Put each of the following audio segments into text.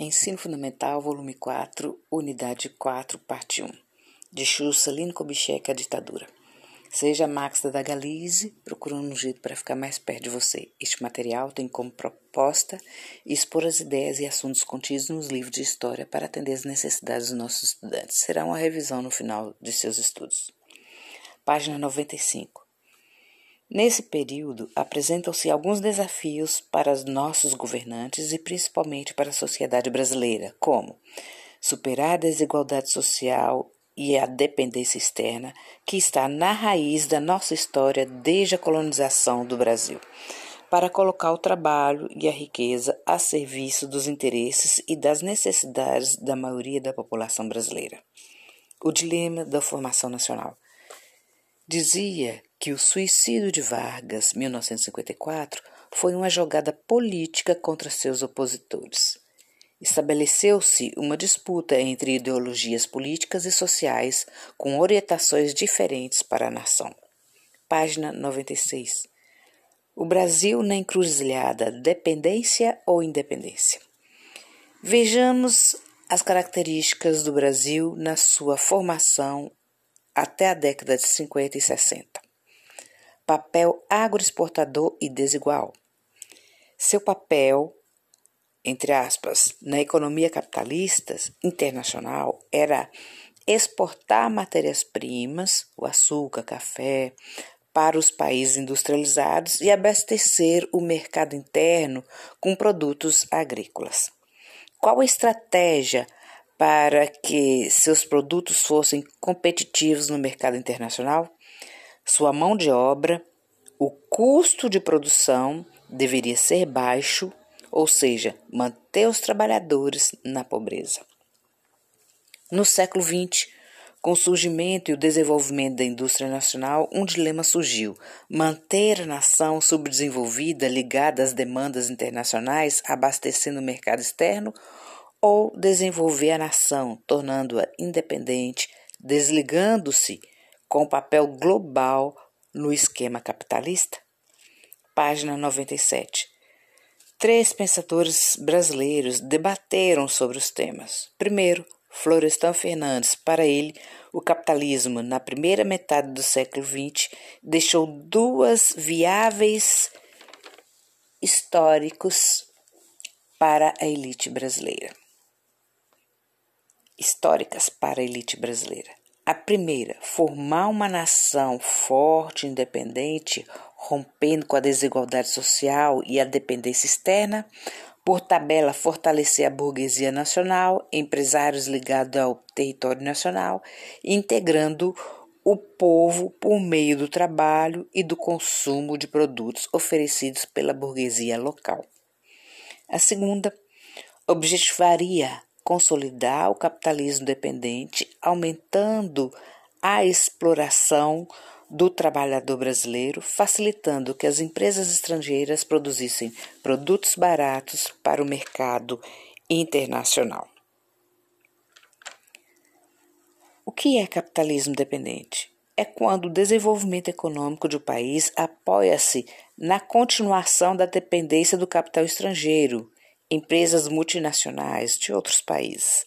Ensino Fundamental, volume 4, unidade 4, parte 1. De Juscelino Kubitschek, A Ditadura. Seja Max da Galize, procurando um jeito para ficar mais perto de você. Este material tem como proposta expor as ideias e assuntos contidos nos livros de história para atender às necessidades dos nossos estudantes. Será uma revisão no final de seus estudos. Página 95. Nesse período, apresentam-se alguns desafios para os nossos governantes e principalmente para a sociedade brasileira, como superar a desigualdade social e a dependência externa que está na raiz da nossa história desde a colonização do Brasil, para colocar o trabalho e a riqueza a serviço dos interesses e das necessidades da maioria da população brasileira. O dilema da formação nacional. Dizia que o suicídio de Vargas, 1954, foi uma jogada política contra seus opositores. Estabeleceu-se uma disputa entre ideologias políticas e sociais com orientações diferentes para a nação. Página 96. O Brasil na encruzilhada dependência ou independência. Vejamos as características do Brasil na sua formação até a década de 50 e 60 papel agroexportador e desigual. Seu papel, entre aspas, na economia capitalista internacional era exportar matérias-primas, o açúcar, café, para os países industrializados e abastecer o mercado interno com produtos agrícolas. Qual a estratégia para que seus produtos fossem competitivos no mercado internacional? Sua mão de obra, o custo de produção deveria ser baixo, ou seja, manter os trabalhadores na pobreza. No século XX, com o surgimento e o desenvolvimento da indústria nacional, um dilema surgiu: manter a nação subdesenvolvida ligada às demandas internacionais, abastecendo o mercado externo, ou desenvolver a nação, tornando-a independente, desligando-se com o papel global no esquema capitalista? Página 97. Três pensadores brasileiros debateram sobre os temas. Primeiro, Florestan Fernandes. Para ele, o capitalismo, na primeira metade do século XX, deixou duas viáveis históricos para a elite brasileira. Históricas para a elite brasileira. A primeira, formar uma nação forte, independente, rompendo com a desigualdade social e a dependência externa. Por tabela, fortalecer a burguesia nacional, empresários ligados ao território nacional, integrando o povo por meio do trabalho e do consumo de produtos oferecidos pela burguesia local. A segunda, objetivaria consolidar o capitalismo dependente, aumentando a exploração do trabalhador brasileiro, facilitando que as empresas estrangeiras produzissem produtos baratos para o mercado internacional. O que é capitalismo dependente? É quando o desenvolvimento econômico de um país apoia-se na continuação da dependência do capital estrangeiro, empresas multinacionais de outros países.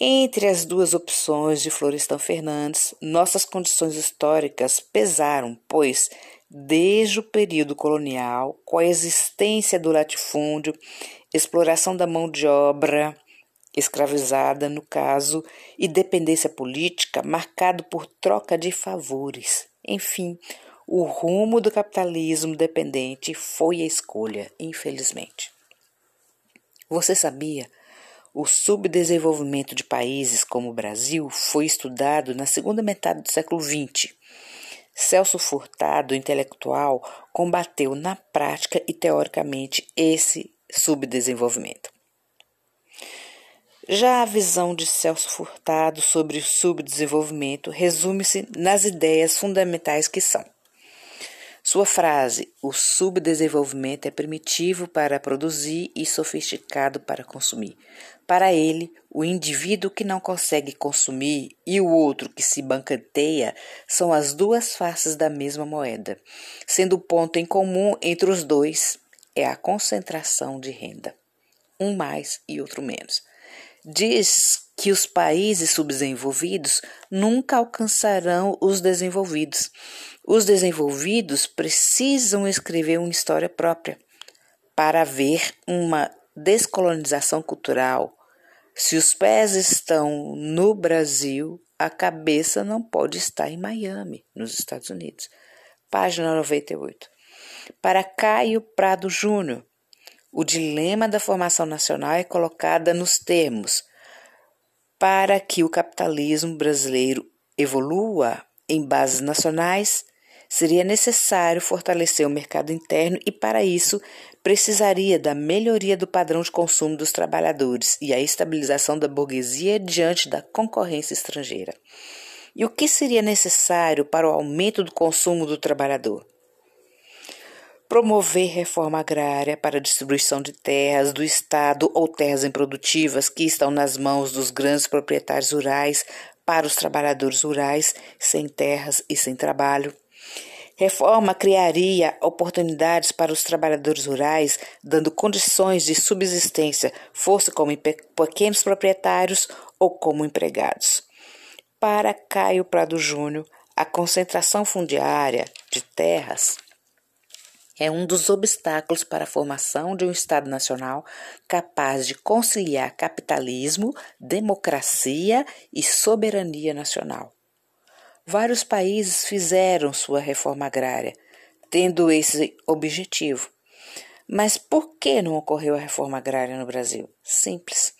Entre as duas opções de Florestan Fernandes, nossas condições históricas pesaram, pois, desde o período colonial, com a existência do latifúndio, exploração da mão de obra escravizada, no caso, e dependência política, marcado por troca de favores. Enfim, o rumo do capitalismo dependente foi a escolha, infelizmente. Você sabia? O subdesenvolvimento de países como o Brasil foi estudado na segunda metade do século XX. Celso Furtado, intelectual, combateu na prática e teoricamente esse subdesenvolvimento. Já a visão de Celso Furtado sobre o subdesenvolvimento resume-se nas ideias fundamentais que são sua frase: o subdesenvolvimento é primitivo para produzir e sofisticado para consumir. Para ele, o indivíduo que não consegue consumir e o outro que se banqueteia são as duas faces da mesma moeda, sendo o ponto em comum entre os dois é a concentração de renda. um mais e outro menos. Diz que os países subdesenvolvidos nunca alcançarão os desenvolvidos. Os desenvolvidos precisam escrever uma história própria para haver uma descolonização cultural. Se os pés estão no Brasil, a cabeça não pode estar em Miami, nos Estados Unidos. Página 98. Para Caio Prado Júnior, o dilema da formação nacional é colocada nos termos para que o capitalismo brasileiro evolua em bases nacionais, seria necessário fortalecer o mercado interno e, para isso, precisaria da melhoria do padrão de consumo dos trabalhadores e a estabilização da burguesia diante da concorrência estrangeira. E o que seria necessário para o aumento do consumo do trabalhador? Promover reforma agrária para distribuição de terras do Estado ou terras improdutivas que estão nas mãos dos grandes proprietários rurais para os trabalhadores rurais sem terras e sem trabalho. Reforma criaria oportunidades para os trabalhadores rurais, dando condições de subsistência, fosse como pequenos proprietários ou como empregados. Para Caio Prado Júnior, a concentração fundiária de terras é um dos obstáculos para a formação de um Estado nacional capaz de conciliar capitalismo, democracia e soberania nacional. Vários países fizeram sua reforma agrária, tendo esse objetivo. Mas por que não ocorreu a reforma agrária no Brasil? Simples.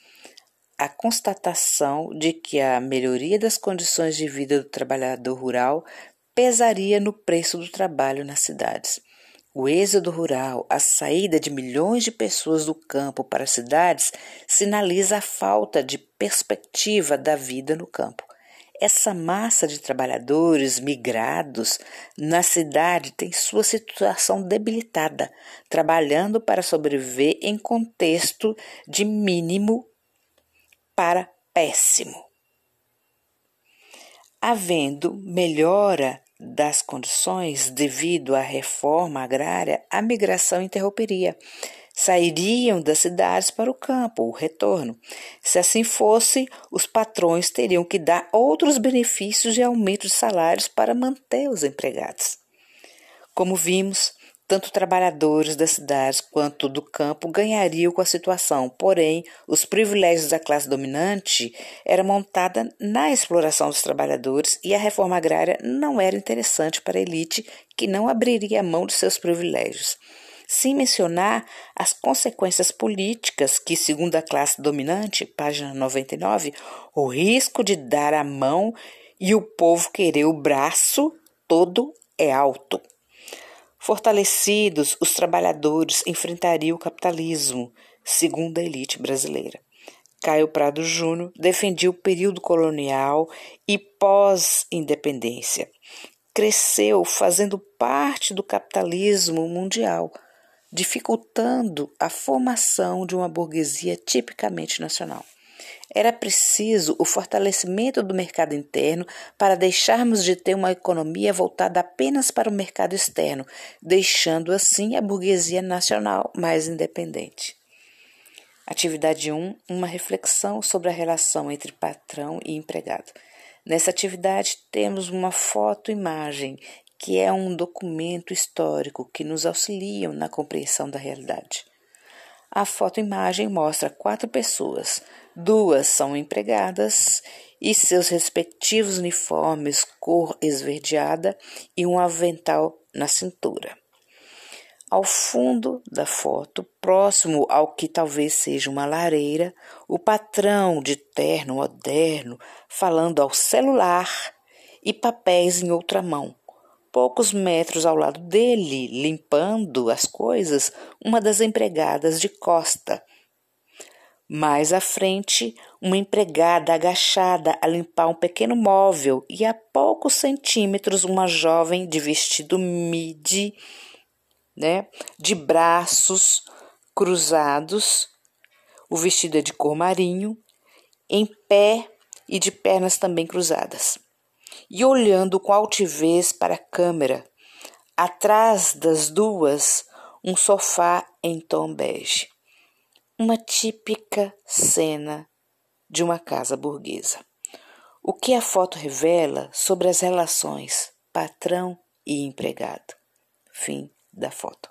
A constatação de que a melhoria das condições de vida do trabalhador rural pesaria no preço do trabalho nas cidades. O êxodo rural, a saída de milhões de pessoas do campo para as cidades, sinaliza a falta de perspectiva da vida no campo. Essa massa de trabalhadores migrados na cidade tem sua situação debilitada, trabalhando para sobreviver em contexto de mínimo para péssimo. Havendo melhora das condições devido à reforma agrária, a migração interromperia. Sairiam das cidades para o campo, o retorno. Se assim fosse, os patrões teriam que dar outros benefícios e aumento de salários para manter os empregados. Como vimos, tanto trabalhadores das cidades quanto do campo ganhariam com a situação, porém, os privilégios da classe dominante eram montada na exploração dos trabalhadores e a reforma agrária não era interessante para a elite que não abriria a mão de seus privilégios. Sem mencionar as consequências políticas que, segundo a classe dominante, página 99, o risco de dar a mão e o povo querer o braço todo é alto. Fortalecidos, os trabalhadores enfrentariam o capitalismo, segundo a elite brasileira. Caio Prado Júnior defendia o período colonial e pós-independência. Cresceu fazendo parte do capitalismo mundial, dificultando a formação de uma burguesia tipicamente nacional. Era preciso o fortalecimento do mercado interno para deixarmos de ter uma economia voltada apenas para o mercado externo, deixando assim a burguesia nacional mais independente. Atividade 1 uma reflexão sobre a relação entre patrão e empregado. Nessa atividade temos uma foto-imagem, que é um documento histórico que nos auxilia na compreensão da realidade. A foto-imagem mostra quatro pessoas, Duas são empregadas e seus respectivos uniformes cor esverdeada e um avental na cintura. Ao fundo da foto, próximo ao que talvez seja uma lareira, o patrão de terno moderno falando ao celular e papéis em outra mão. Poucos metros ao lado dele, limpando as coisas, uma das empregadas de costa, mais à frente, uma empregada agachada a limpar um pequeno móvel e a poucos centímetros uma jovem de vestido midi, né, de braços cruzados, o vestido é de cor marinho, em pé e de pernas também cruzadas, e olhando com altivez para a câmera. Atrás das duas, um sofá em tom bege. uma típica cena de uma casa burguesa. O que a foto revela sobre as relações patrão e empregado. Fim da foto.